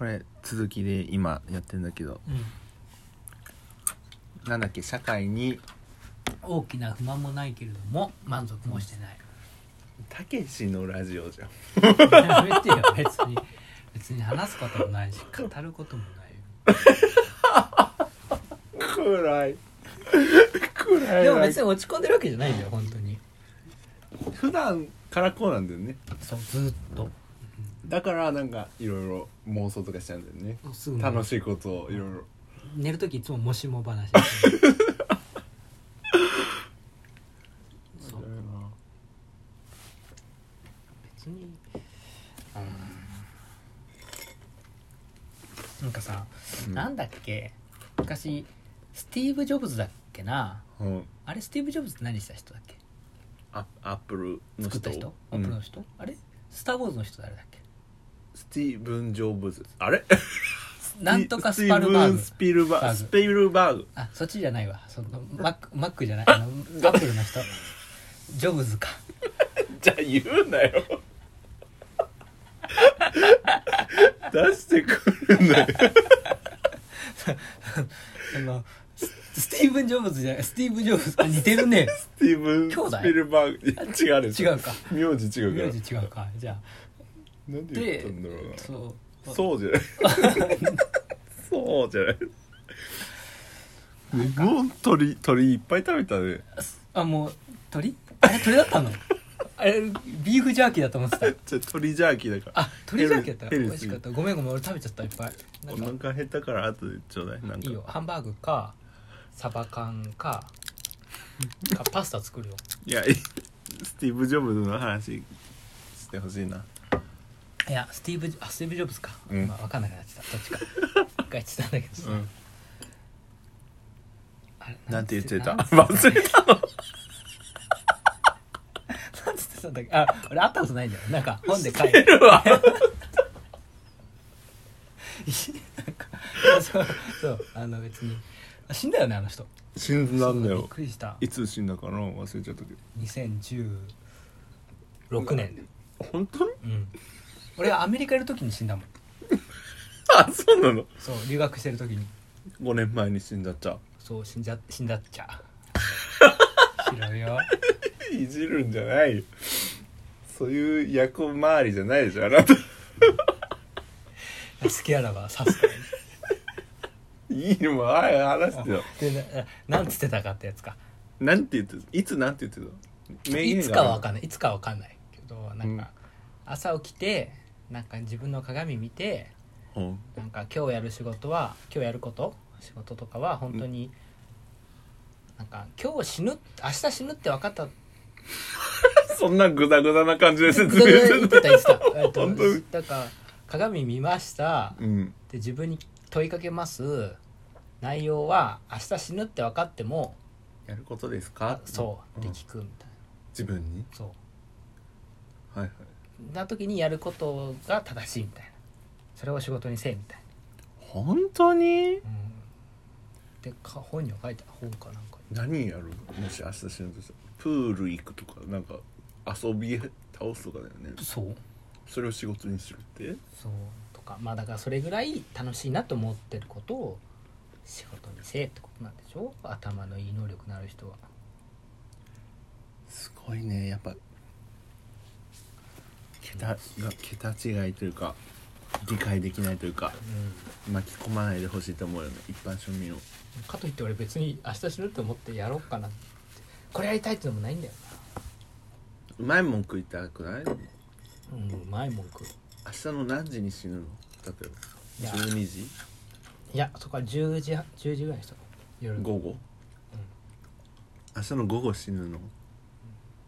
これ続きで今やってんだけど。うん。なんだっけ？社会に。大きな不満もないけれども満足もしてない。たけしのラジオじゃん。やめてよ別に。別に話すこともないし語ることもないよ。暗い。暗い。でも別に落ち込んでるわけじゃないんだよ本当に。普段からこうなんだよね。そうずっとだからなんかいろいろ妄想とかしちゃうんだよね。すぐ楽しいことをいろいろ寝る時いつももしも話 そう。別に。なんかさ、うん。なんだっけ？昔スティーブ・ジョブズだっけな？うん。あれスティーブ・ジョブズって何した人だっけ？アアップルの人？作った人？アップルの人、あれ？スター・ウォーズの人誰だっけ？スティーブン・ジョブズ。あれ？なんとかスパルバーグ。スピルバーグ。グ。スピルバーグ。あそっちじゃないわ。その マックマックじゃない。あのアップルの人。ジョブズか。じゃあ言うなよ。出してくるなよ。あのススティーブン・ジョブズじゃないスティーブン・ジョブズ。あ似てるね。スティーブン・兄弟？スピルバーグ。違う違うか。名字違うから。名字違うか。じゃなんで言ったんだろうな。あそう そうじゃない。そうじゃない。ねもう鳥鳥いっぱい食べたね。あもう鳥？あれ鳥だったの？あれビーフジャーキーだと思ってた。じゃあ鳥ジャーキーだから。あ鳥ジャーキーだった？ヘル美味しかった。ごめんごめん俺食べちゃったいっぱい。なおんか。腹減ったから後でちょうだい。なんか。いいよ。ハンバーグかサバ缶か かパスタ作るよ。いやい。スティーブ・ジョブズの話してほしいないやスティーブあスティーブ・ジョブズか、うん。まあ、分かんなくなってた。どっちか。一回言ってたんだけどさ、うん。あれなんて言ってた？な ん忘れたの？なんつってたんだっけ？あ俺会ったことないんだよ。なんか本で書いて。るわ。なんかそうそうあの別に。あ死んだよねあの人。死んだんだびっよくりした。いつ死んだかな？忘れちゃったけど。2016年。本当に？うん俺はアメリカいる時に死んだもん。あそうなの？そう留学してる時に。5年前に死んだっちゃ。そう死んじゃ死んだっちゃ。知らんよ。いじるんじゃないよ。そういう役回りじゃないでしょあなた。好きあらば刺すからねいいのもはい話してよ。でななんつってたかってやつか。なんて言ってた？いつなんて言ってた？名言いつかは分んかんない。いつかは分かんないけどなんか、朝起きてなんか自分の鏡見てうん。なんか今日やる仕事は今日やること仕事とかは本当に、なんか今日死ぬ明日死ぬって分かった。そんなグダグダな感じで説明言しっててた言ってた、えっと本当？にだから鏡見ました。たうん。で自分に問いかけます。内容は明日死ぬって分かってもやることですか？そうでん。聞くみたいな、自分に？そう。はいはいな時にやることが正しいみたいな。それを仕事にせえみたい本当に？な、うん、でか本には書いてある本かなんか。何やるもし明日死ぬとしたら。プール行くとかなんか遊び倒すとかだよね。そう。それを仕事にするって？そう。とか。まあだからそれぐらい楽しいなと思ってることを仕事にせえってことなんでしょ？頭のいい能力のある人は。すごいね。やっぱ桁が桁違いというか理解できないというかうん。巻き込まないでほしいと思うよね一般庶民を。かといって俺別に明日死ぬと思ってやろうかなって。これやりたいってのもないんだようまいもん食いたくない？なうんうまい文句。明日の何時に死ぬの？例えば。12時？いやそこは10時10時ぐらいにしとこう。夜。午後、明日の午後死ぬの？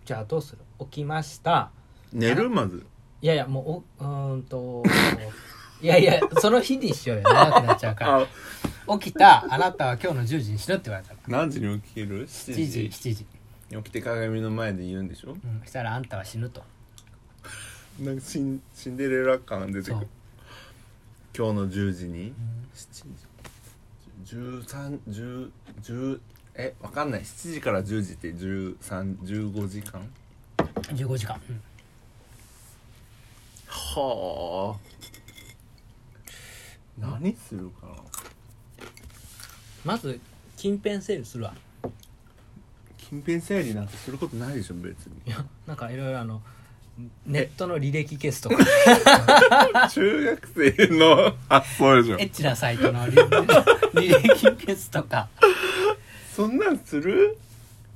じゃあどうする？起きました寝るまず。いやいやもうおうーんと いやいやその日にしようよ長くなっちゃうから。あ起きたあなたは今日の10時にしろって言われたら何時に起きる ?7 7時時7時。起きて鏡の前で言うんでしょ？うんそしたらあんたは死ぬと。なんかシンシンデレラ感出てくる。今日の10時に？7時。1310えわかんない。7時から10時って1315時間？15時間、はあ。何するかな。まず近辺整理するわ。近辺整理なんてすることないでしょ別に。いやなんかいろいろあのネットの履歴消すとか。中学生の発想でしょ。エッチなサイトの履履歴消すとか。そんなんする？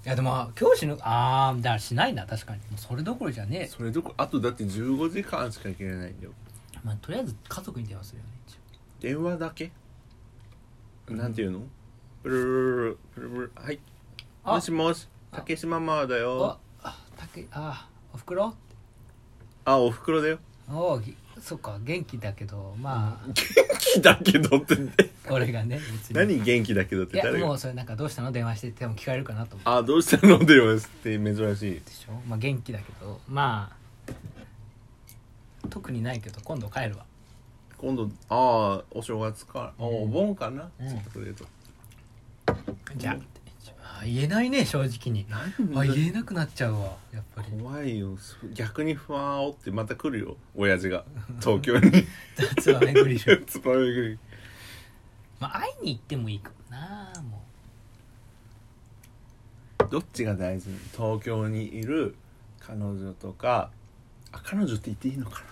いやでも教師のああだからしないな確かに。もうそれどころじゃねえ。それどこあとだって15時間しか行けないんだよ。まあとりあえず家族に電話するよね一応。電話だけ？なんていうの？ブルルルルブルブルはいあもしもしあ竹島ママだあよあたけあおふくろあおふくろだよおおぎそっか元気だけどまあ。元気だけどって俺がね別に。何元気だけどって誰が？もうそれなんかどうしたの？電話してっても聞かれるかなと思って。あどうしたの？電話して珍しい。でしょ？まあ元気だけど。まあ特にないけど今度帰るわ。今度ああお正月か。あお盆かな、うん。それとじゃああ言えないね正直に。あ何言えなくなっちゃうわやっぱり。怖いよ。そ逆に不安煽ってまた来るよ親父が。東京に。つばめグリルつばめぐり。まあ会いに行ってもいいかもなもどっちが大事？東京にいる彼女とか。あ彼女って言っていいのかな？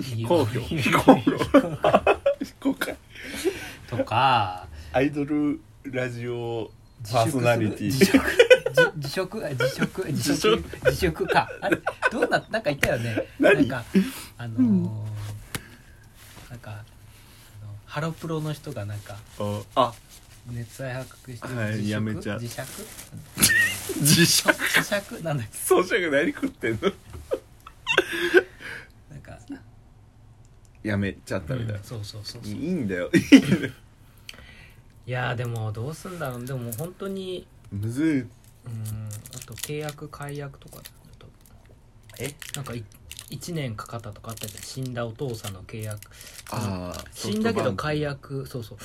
う非公表非公表非 公開。とか。アイドルラジオパーソナリティ。自粛。自自食あ自食 自自食食自食か。あれ？どうななんか言ったよね。何？なんかあのーなんかハロプロの人がなんかああ。熱愛発覚してはいやめちゃう。自釈？自社自釈？なんだっけ？そうしゃが何食ってんの？なんかやめちゃったみたいな。うん、そうそうそうそう。いいんだよいいんだよいやーでもどうすんだろう。でも本当にむずい。うん。あと契約解約とかだと。え？なんかい1年かかったとかあったじゃん。死んだお父さんの契約。ああ死んだけど解約。そうそう。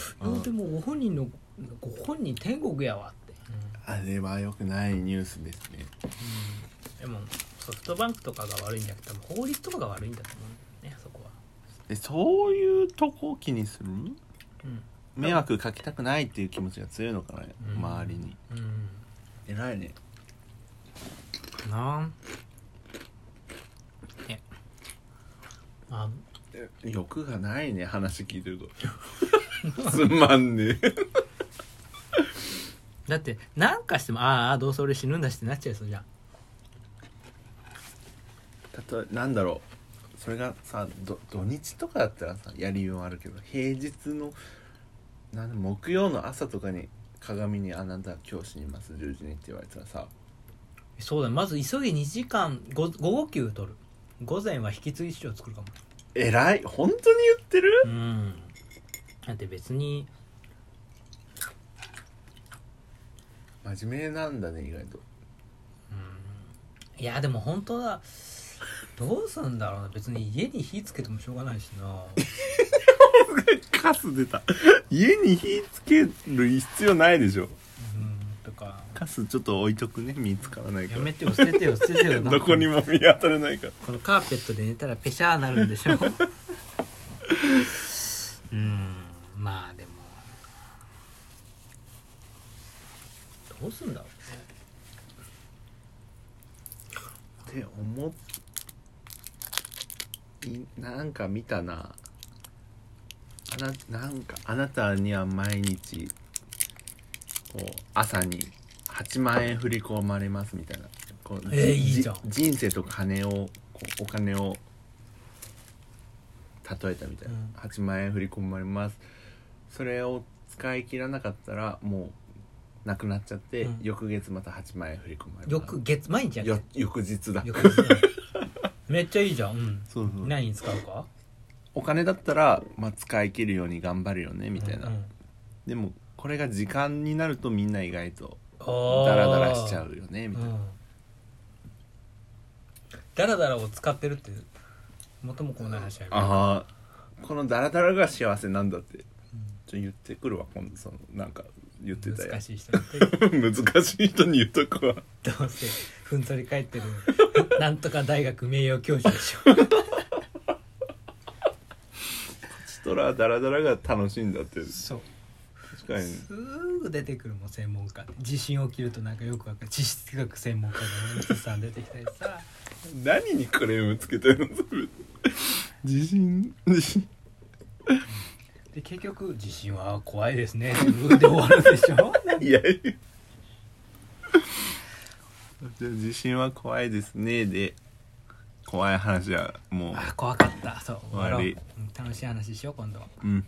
でもご本人のご本人天国やわって、あれは良くないニュースですね。うん。でもソフトバンクとかが悪いんじゃなくて多分法律とかが悪いんだと思うんだよねそこは。でそういうとこを気にする？うん迷惑かけたくないっていう気持ちが強いのかな、うん。周りに。うん。偉いね。なあ。え。あ。欲がないね話聞いてると。つまんね。えだってなんかしてもああどうせ俺死ぬんだしってなっちゃいそうじゃん。例えなんだろう。それがさど土日とかだったらさやりようあるけど平日のなんだ木曜の朝とかに鏡に「あなた今日死にます10時に」って言われたらさ。そうだよ。まず急ぎ2時間ご午後休取る。午前は引き継ぎ師を作るかも。偉い。本当に言ってる？うん。だって別に。真面目なんだね意外と。いやでも本当だ。どうすんだろうな。別に家に火つけてもしょうがないしな カス出た。家に火つける必要ないでしょ。うんとか。カスちょっと置いとくね見つからないから。やめてよ捨ててよ捨ててよどこにも見当たらないから。このカーペットで寝たらペシャーなるんでしょ。うんまあでも。どうすんだろって思っいなんか見たな。あななんかあなたには毎日こう朝に8万円振り込まれますみたいな。こうえーいいじゃん。人生と金をこうお金を例えたみたいな、うん。8万円振り込まれます。それを使い切らなかったらもうなくなっちゃって、うん。翌月また8万円振り込まれます。翌月毎日やよる翌日だ。翌日。ねめっちゃいいじゃん。うん。そうそう。何に使うか？お金だったら、まあ、使い切るように頑張るよねみたいな、うんでもこれが時間になるとみんな意外とダラダラしちゃうよねみたいな、うん。ダラダラを使ってるって元も子もない話やるああこのダラダラが幸せなんだってちょっと言ってくるわ今度そのなんか言ってたや難しい人って。難しい人に言っとくわ。どうせふんぞり返ってるなんとか大学名誉教授でしょちトラダラダラが楽しいんだってそう。確かに。すぐ出てくるもん専門家。地震起きるとなんかよくわかる。地質学専門家の人さん出てきたりさ。何にクレームつけてるの？それ。地震。地震。で結局「地震は怖いですね」で終わるでしょ？いやいや。地震は怖いですね。で怖い話はもあ怖かった。そう。終わり。うん楽しい話しよう今度うん